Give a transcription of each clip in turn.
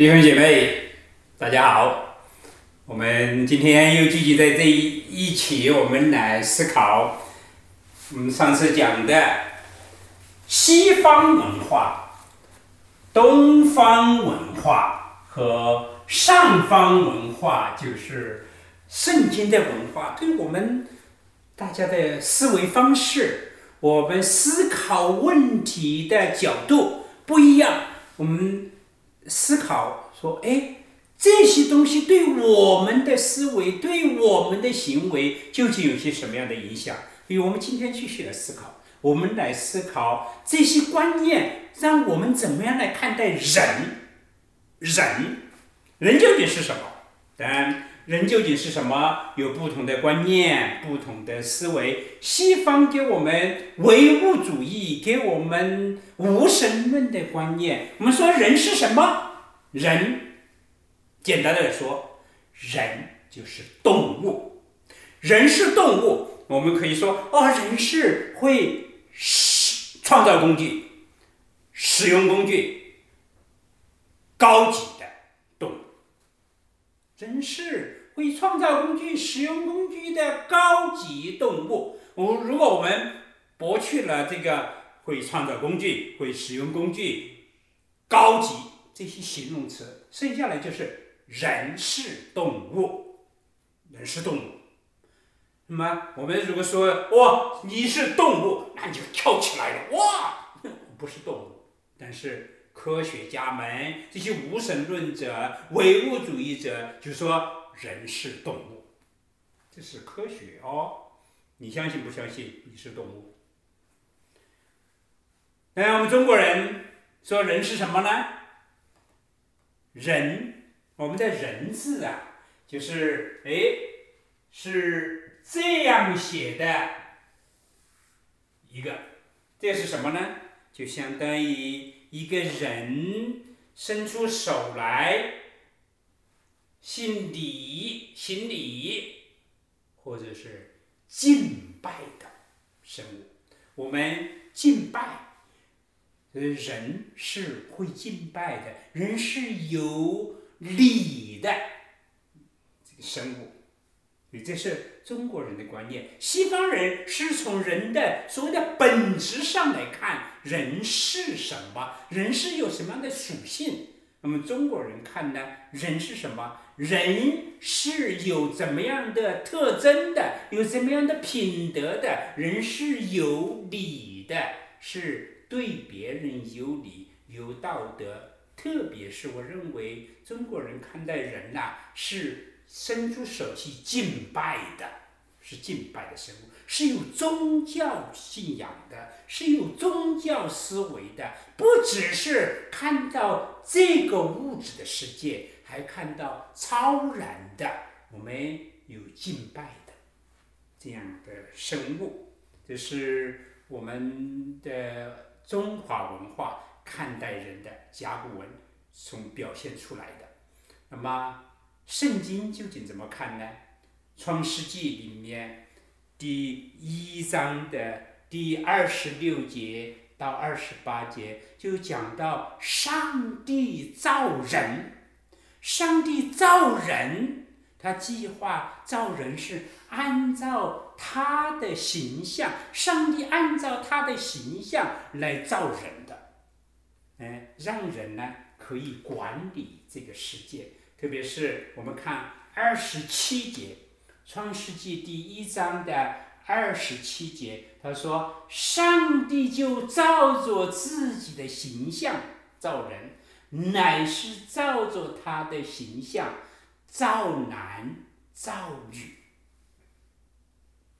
弟兄姐妹，大家好！我们今天又聚集在这一一起，我们来思考我们上次讲的西方文化、东方文化和上方文化，就是圣经的文化，对我们大家的思维方式，我们思考问题的角度不一样，我们。思考说：“哎，这些东西对我们的思维、对我们的行为究竟有些什么样的影响？”所以我们今天继续来思考，我们来思考这些观念，让我们怎么样来看待人？人，人究竟是什么？当然，人究竟是什么？有不同的观念、不同的思维。西方给我们唯物主义，给我们无神论的观念。我们说人是什么？人，简单的来说，人就是动物。人是动物，我们可以说，哦，人是会创造工具、使用工具、高级的动物。人是。会创造工具、使用工具的高级动物。我如果我们剥去了这个会创造工具、会使用工具、高级这些形容词，剩下来就是人是动物，人是动物。那么我们如果说哇，你是动物，那你就跳起来了。哇，不是动物。但是科学家们这些无神论者、唯物主义者就说。人是动物，这是科学哦。你相信不相信？你是动物？那我们中国人说人是什么呢？人，我们的人字啊，就是哎，是这样写的一个，这是什么呢？就相当于一个人伸出手来。行礼、行礼，或者是敬拜的生物，我们敬拜，人是会敬拜的，人是有礼的这个生物，所以这是中国人的观念。西方人是从人的所谓的本质上来看，人是什么？人是有什么样的属性？那么中国人看呢？人是什么？人是有怎么样的特征的？有怎么样的品德的？人是有理的，是对别人有理、有道德。特别是我认为中国人看待人呐，是伸出手去敬拜的，是敬拜的生物。是有宗教信仰的，是有宗教思维的，不只是看到这个物质的世界，还看到超然的。我们有敬拜的这样的生物，这是我们的中华文化看待人的甲骨文从表现出来的。那么，圣经究竟怎么看呢？创世纪里面。第一章的第二十六节到二十八节就讲到上帝造人，上帝造人，他计划造人是按照他的形象，上帝按照他的形象来造人的，哎，让人呢可以管理这个世界，特别是我们看二十七节。创世纪第一章的二十七节，他说：“上帝就照着自己的形象造人，乃是照着他的形象造男造女。”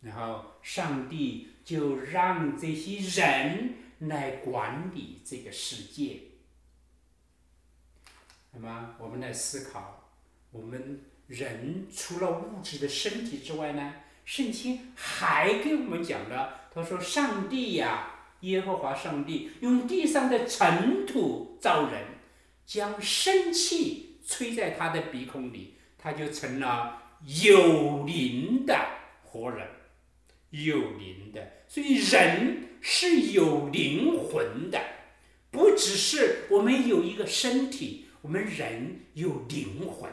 然后上帝就让这些人来管理这个世界。那么，我们来思考，我们。人除了物质的身体之外呢，圣经还给我们讲了。他说：“上帝呀，耶和华上帝用地上的尘土造人，将生气吹在他的鼻孔里，他就成了有灵的活人，有灵的。所以人是有灵魂的，不只是我们有一个身体。”我们人有灵魂，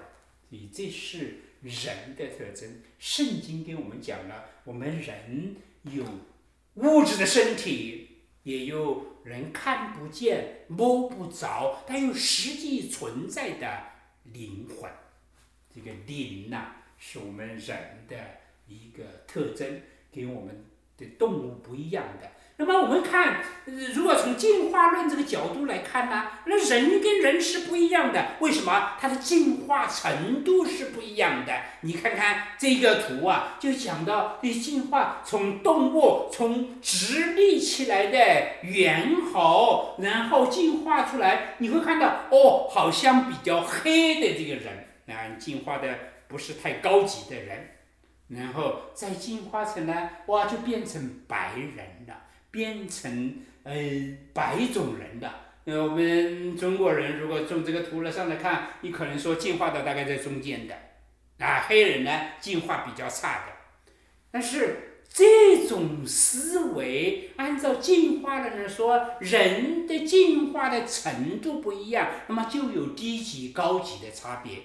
所以这是人的特征。圣经给我们讲了，我们人有物质的身体，也有人看不见、摸不着，但又实际存在的灵魂。这个灵呐，是我们人的一个特征，跟我们的动物不一样的。那么我们看，如果从进化论这个角度来看呢，那人跟人是不一样的。为什么？它的进化程度是不一样的。你看看这个图啊，就讲到这进化从动物从直立起来的猿猴，然后进化出来，你会看到哦，好像比较黑的这个人啊，进化的不是太高级的人，然后再进化成呢，哇，就变成白人了。变成呃白种人的，呃我们中国人如果从这个图了上来看，你可能说进化的大概在中间的，啊黑人呢进化比较差的，但是这种思维按照进化的人说，人的进化的程度不一样，那么就有低级高级的差别，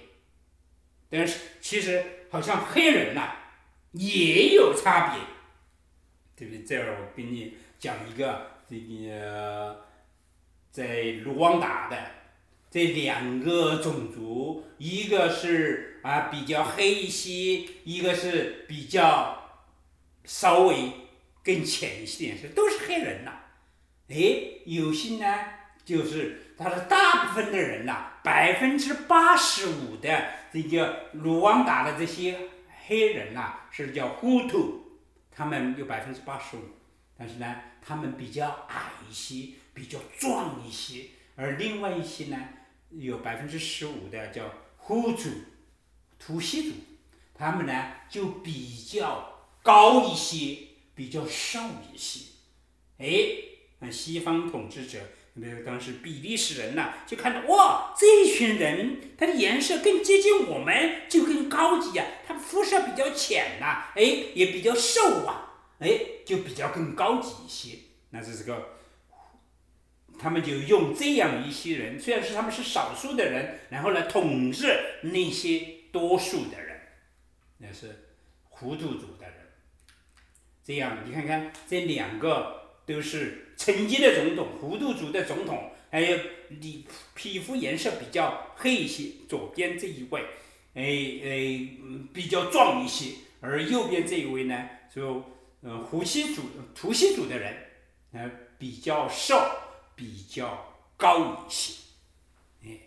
但是其实好像黑人呐也有差别，对不对？这儿我给你。讲一个这个在卢旺达的这两个种族，一个是啊比较黑一些，一个是比较稍微更浅一些，是都是黑人呐。哎，有些呢就是他的大部分的人呐，百分之八十五的这个卢旺达的这些黑人呐是叫呼图，他们有百分之八十五，但是呢。他们比较矮一些，比较壮一些，而另外一些呢，有百分之十五的叫胡族、图西族，他们呢就比较高一些，比较瘦一些。哎，那西方统治者，比如当时比利时人呐，就看到哇，这一群人，他的颜色更接近我们，就更高级呀。他肤色比较浅呐，哎，也比较瘦啊。哎，就比较更高级一些。那这是个，他们就用这样一些人，虽然是他们是少数的人，然后来统治那些多数的人，那是糊涂族的人。这样你看看，这两个都是曾经的总统，糊涂族的总统，还有你皮肤颜色比较黑一些，左边这一位，哎哎，比较壮一些，而右边这一位呢，就。呃，呼吸组、图西族的人，呃，比较瘦，比较高一些，哎，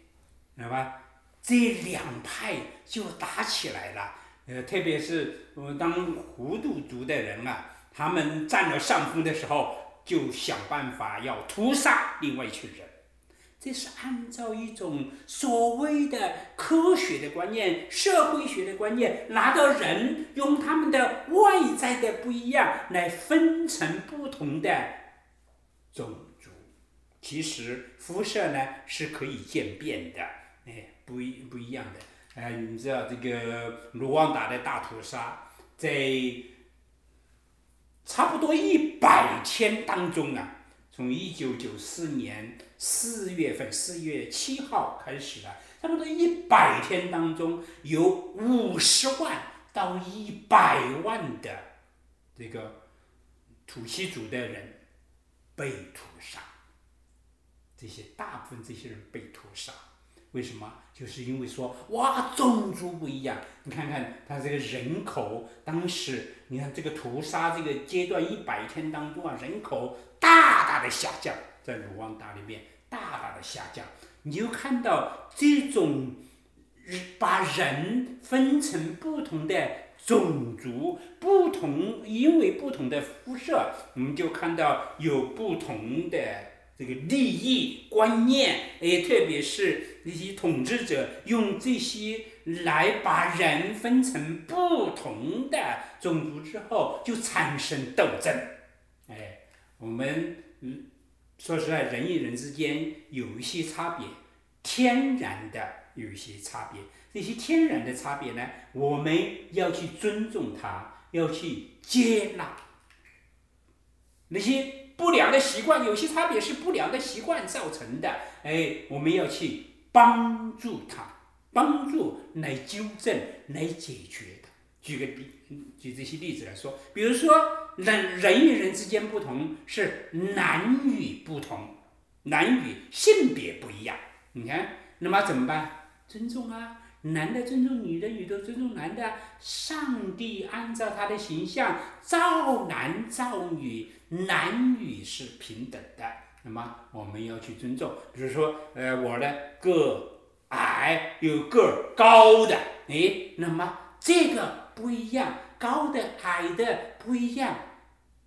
知道吧？这两派就打起来了。呃，特别是呃，当糊涂族的人啊，他们占了上风的时候，就想办法要屠杀另外一群人。这是按照一种所谓的科学的观念、社会学的观念，拿到人用他们的外在的不一样来分成不同的种族。其实肤色呢是可以渐变的，哎，不一不一样的。哎，你知道这个卢旺达的大屠杀，在差不多一百天当中啊。从一九九四年四月份四月七号开始的，差不多一百天当中，有五十万到一百万的这个土西族的人被屠杀。这些大部分这些人被屠杀，为什么？就是因为说哇，种族不一样。你看看他这个人口，当时你看这个屠杀这个阶段一百天当中啊，人口。大大的下降，在卢旺达里面大大的下降，你就看到这种把人分成不同的种族，不同因为不同的肤色，我们就看到有不同的这个利益观念，哎，特别是那些统治者用这些来把人分成不同的种族之后，就产生斗争，哎。我们嗯，说实在，人与人之间有一些差别，天然的有一些差别。这些天然的差别呢，我们要去尊重它，要去接纳。那些不良的习惯，有些差别是不良的习惯造成的，哎，我们要去帮助他，帮助来纠正、来解决的。举个例，举这些例子来说，比如说人人与人之间不同是男女不同，男女性别不一样。你看，那么怎么办？尊重啊，男的尊重女的，女的尊重男的。上帝按照他的形象造男造女，男女是平等的。那么我们要去尊重，比如说，呃，我呢个矮有个高的，哎，那么这个不一样，高的矮的不一样，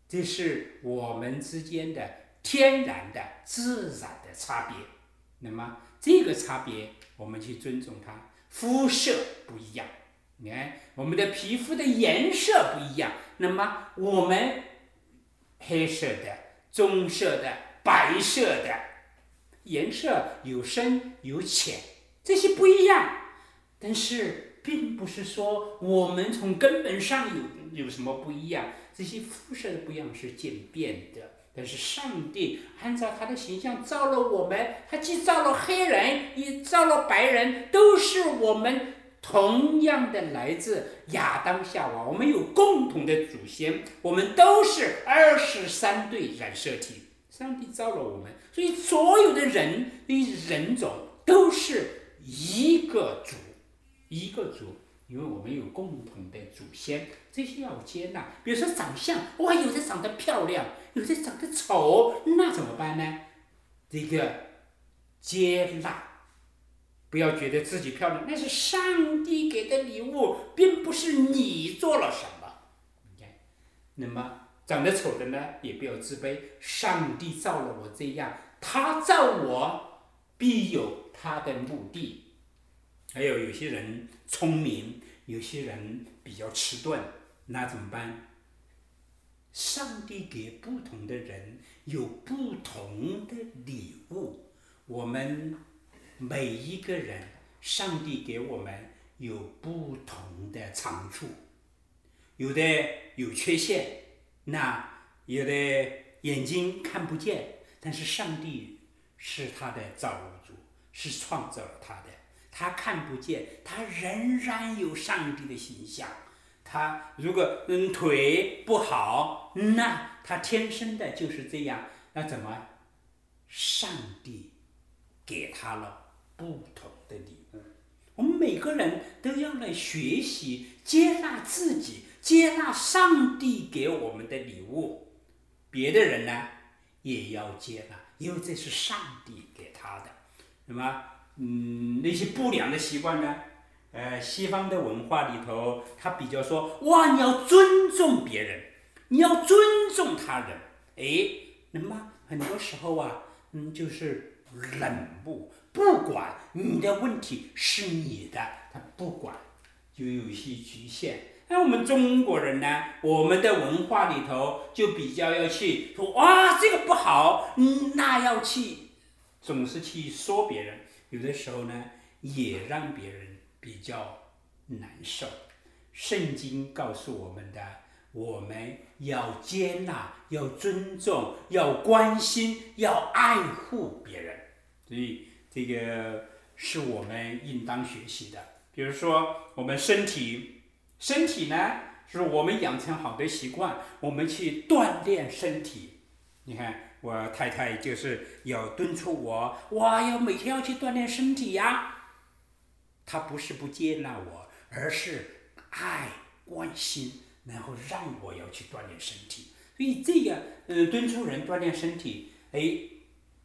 这是我们之间的天然的自然的差别。那么这个差别我们去尊重它，肤色不一样，你看我们的皮肤的颜色不一样，那么我们黑色的、棕色的。白色的颜色有深有浅，这些不一样，但是并不是说我们从根本上有有什么不一样。这些肤色的不一样是渐变的，但是上帝按照他的形象造了我们，他既造了黑人，也造了白人，都是我们同样的来自亚当夏娃，我们有共同的祖先，我们都是二十三对染色体。上帝造了我们，所以所有的人的人种都是一个族，一个族，因为我们有共同的祖先，这些要接纳。比如说长相，哇，有的长得漂亮，有的长得丑，那怎么办呢？这个接纳，不要觉得自己漂亮，那是上帝给的礼物，并不是你做了什么。你看，那么。长得丑的呢，也不要自卑。上帝造了我这样，他造我必有他的目的。还有有些人聪明，有些人比较迟钝，那怎么办？上帝给不同的人有不同的礼物。我们每一个人，上帝给我们有不同的长处，有的有缺陷。那有的眼睛看不见，但是上帝是他的造物主，是创造了他的。他看不见，他仍然有上帝的形象。他如果嗯腿不好，那他天生的就是这样。那怎么？上帝给他了不同的礼物。我们每个人都要来学习接纳自己。接纳上帝给我们的礼物，别的人呢也要接纳，因为这是上帝给他的。那么，嗯，那些不良的习惯呢？呃，西方的文化里头，他比较说，哇，你要尊重别人，你要尊重他人。哎，那么很多时候啊，嗯，就是冷漠，不管你的问题是你的，他不管，就有些局限。那我们中国人呢？我们的文化里头就比较要去说哇，这个不好，嗯，那要去，总是去说别人，有的时候呢，也让别人比较难受。圣经告诉我们的，我们要接纳，要尊重，要关心，要爱护别人，所以这个是我们应当学习的。比如说，我们身体。身体呢，是我们养成好的习惯，我们去锻炼身体。你看，我太太就是要敦促我，哇，要每天要去锻炼身体呀。她不是不接纳我，而是爱关心，然后让我要去锻炼身体。所以这个，呃，敦促人锻炼身体，哎。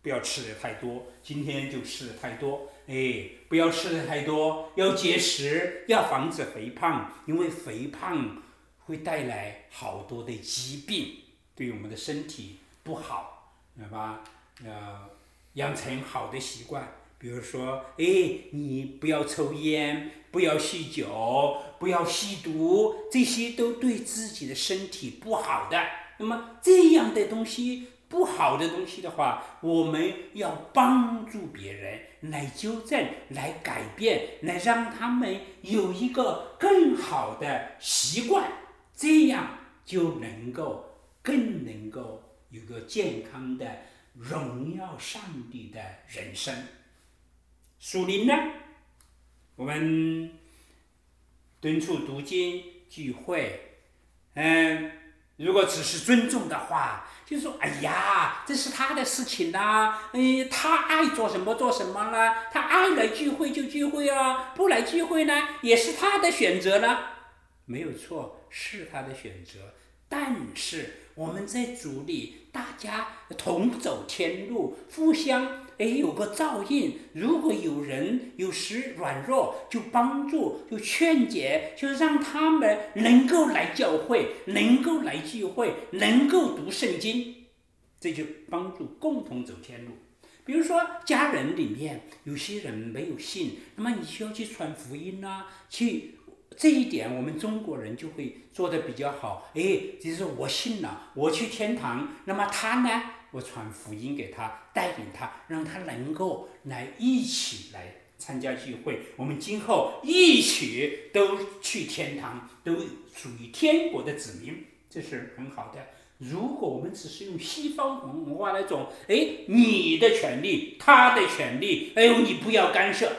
不要吃的太多，今天就吃的太多，哎，不要吃的太多，要节食，要防止肥胖，因为肥胖会带来好多的疾病，对我们的身体不好，对吧？呃，养成好的习惯，比如说，哎，你不要抽烟，不要酗酒，不要吸毒，这些都对自己的身体不好的。那么这样的东西。不好的东西的话，我们要帮助别人来纠正、来改变、来让他们有一个更好的习惯，这样就能够更能够有个健康的荣耀上帝的人生。属灵呢，我们敦促读经聚会，嗯，如果只是尊重的话，就说哎呀，这是他的事情啦，嗯，他爱做什么做什么啦，他爱来聚会就聚会啊，不来聚会呢，也是他的选择啦，没有错，是他的选择，但是。我们在组里，大家同走天路，互相哎有个照应。如果有人有时软弱，就帮助，就劝解，就让他们能够来教会，能够来聚会，能够读圣经，这就帮助共同走天路。比如说家人里面有些人没有信，那么你需要去传福音呐，去。这一点我们中国人就会做的比较好，哎，就是我信了，我去天堂，那么他呢，我传福音给他，带领他，让他能够来一起来参加聚会，我们今后一起都去天堂，都属于天国的子民，这是很好的。如果我们只是用西方文化那种，哎，你的权利，他的权利，哎呦，你不要干涉。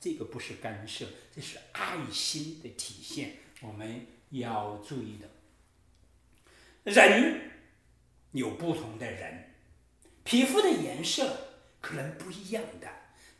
这个不是干涉，这是爱心的体现，我们要注意的。人有不同的人，皮肤的颜色可能不一样的，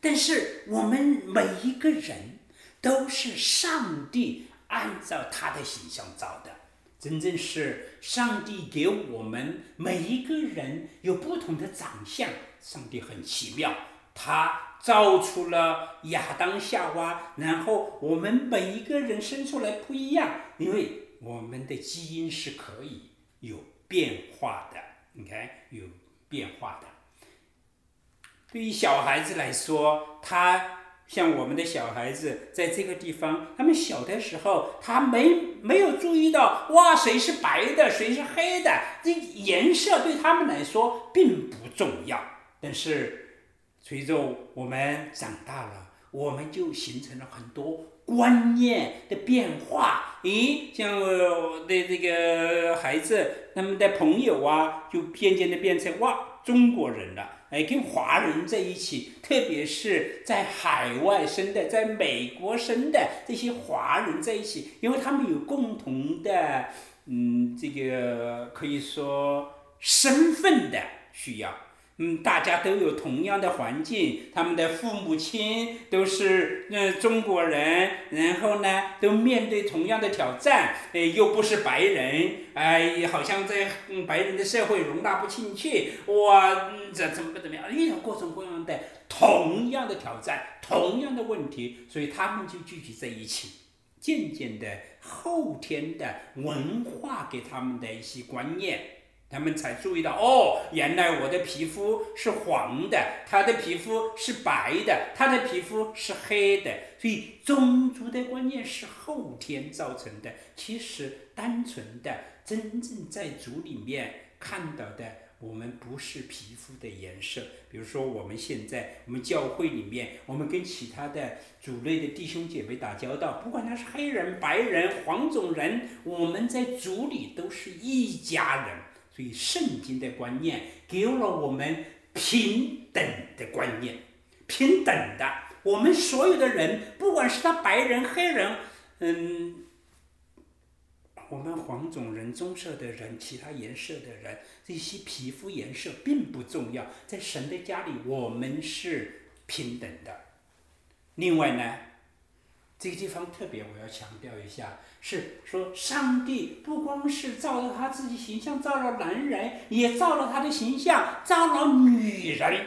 但是我们每一个人都是上帝按照他的形象造的，真正是上帝给我们每一个人有不同的长相，上帝很奇妙，他。造出了亚当夏娃，然后我们每一个人生出来不一样，因为我们的基因是可以有变化的。你看，有变化的。对于小孩子来说，他像我们的小孩子在这个地方，他们小的时候，他没没有注意到，哇，谁是白的，谁是黑的，这颜色对他们来说并不重要，但是。随着我们长大了，我们就形成了很多观念的变化。咦，像我的这个孩子，他们的朋友啊，就渐渐的变成哇中国人了。哎，跟华人在一起，特别是在海外生的，在美国生的这些华人在一起，因为他们有共同的，嗯，这个可以说身份的需要。嗯，大家都有同样的环境，他们的父母亲都是嗯中国人，然后呢，都面对同样的挑战，哎，又不是白人，哎，好像在嗯白人的社会容纳不进去，哇，这怎么怎么样，遇到各种各样的同样的挑战，同样的问题，所以他们就聚集在一起，渐渐的后天的文化给他们的一些观念。他们才注意到，哦，原来我的皮肤是黄的，他的皮肤是白的，他的皮肤是黑的。所以，种族的观念是后天造成的。其实，单纯的、真正在族里面看到的，我们不是皮肤的颜色。比如说，我们现在我们教会里面，我们跟其他的族类的弟兄姐妹打交道，不管他是黑人、白人、黄种人，我们在族里都是一家人。所以，圣经的观念给了我们平等的观念，平等的，我们所有的人，不管是他白人、黑人，嗯，我们黄种人、棕色的人、其他颜色的人，这些皮肤颜色并不重要，在神的家里，我们是平等的。另外呢？这个地方特别，我要强调一下，是说上帝不光是照着他自己形象造了男人，也照了他的形象，造了女人。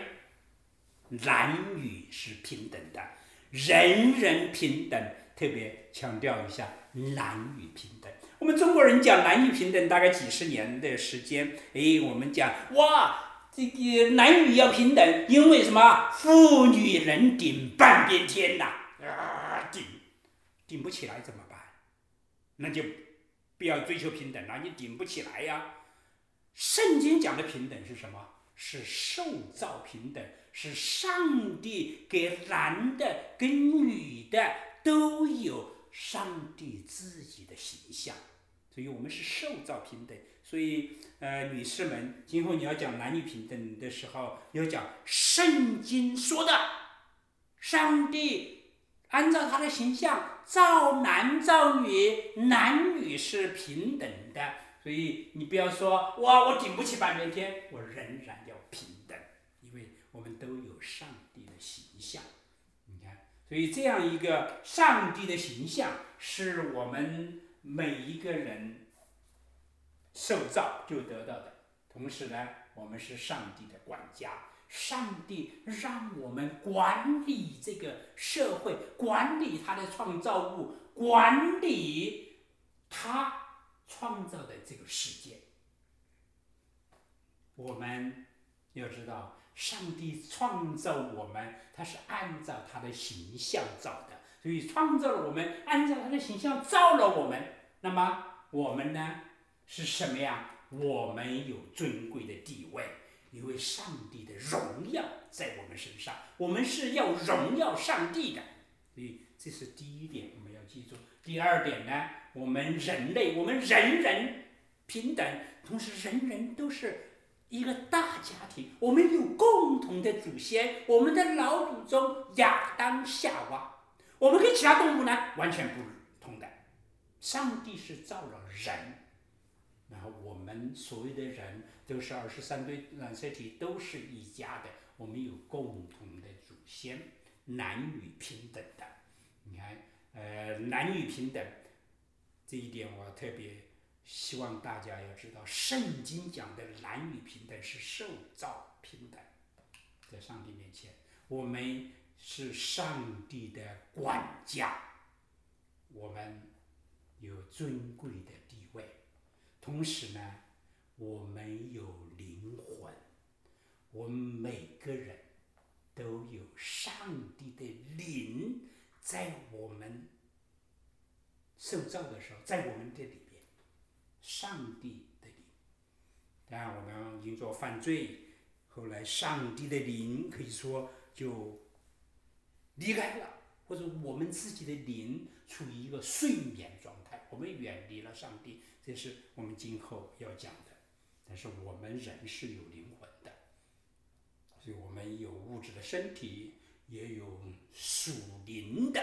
男女是平等的，人人平等。特别强调一下，男女平等。我们中国人讲男女平等，大概几十年的时间。哎，我们讲哇，这个男女要平等，因为什么？妇女能顶半边天呐！顶不起来怎么办？那就不要追求平等了。你顶不起来呀。圣经讲的平等是什么？是受造平等，是上帝给男的跟女的都有上帝自己的形象，所以我们是受造平等。所以，呃，女士们，今后你要讲男女平等的时候，要讲圣经说的。上帝按照他的形象造男造女，男女是平等的。所以你不要说哇，我顶不起半边天，我仍然要平等，因为我们都有上帝的形象。你看，所以这样一个上帝的形象，是我们每一个人受造就得到的。同时呢，我们是上帝的管家，上帝让我们管理这个社会，管理他的创造物，管理他。创造的这个世界，我们要知道，上帝创造我们，他是按照他的形象造的，所以创造了我们，按照他的形象造了我们。那么我们呢，是什么呀？我们有尊贵的地位，因为上帝的荣耀在我们身上，我们是要荣耀上帝的。所以这是第一点，我们要记住。第二点呢？我们人类，我们人人平等，同时人人都是一个大家庭。我们有共同的祖先，我们的老祖宗亚当夏娃。我们跟其他动物呢完全不同的。上帝是造了人，然后我们所谓的人都是二十三对染色体，都是一家的。我们有共同的祖先，男女平等的。你看，呃，男女平等。这一点我特别希望大家要知道，圣经讲的男女平等是受造平等，在上帝面前，我们是上帝的管家，我们有尊贵的地位，同时呢，我们有灵魂，我们每个人都有上帝的灵在我们。受造的时候，在我们这里边，上帝的灵。当然，我们因做犯罪，后来上帝的灵可以说就离开了，或者我们自己的灵处于一个睡眠状态，我们远离了上帝，这是我们今后要讲的。但是我们人是有灵魂的，所以我们有物质的身体，也有属灵的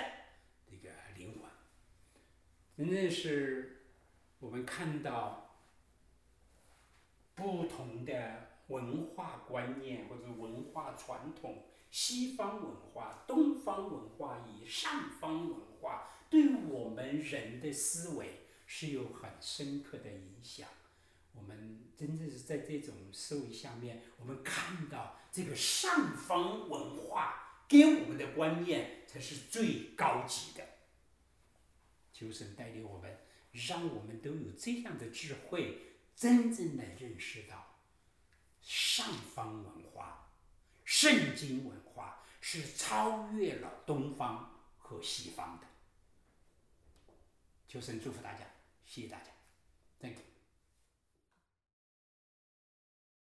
这个灵魂。真正是我们看到不同的文化观念或者文化传统，西方文化、东方文化以上方文化，对我们人的思维是有很深刻的影响。我们真正是在这种思维下面，我们看到这个上方文化给我们的观念才是最高级的。求神带领我们，让我们都有这样的智慧，真正的认识到上方文化、圣经文化是超越了东方和西方的。求神祝福大家，谢谢大家，Thank you。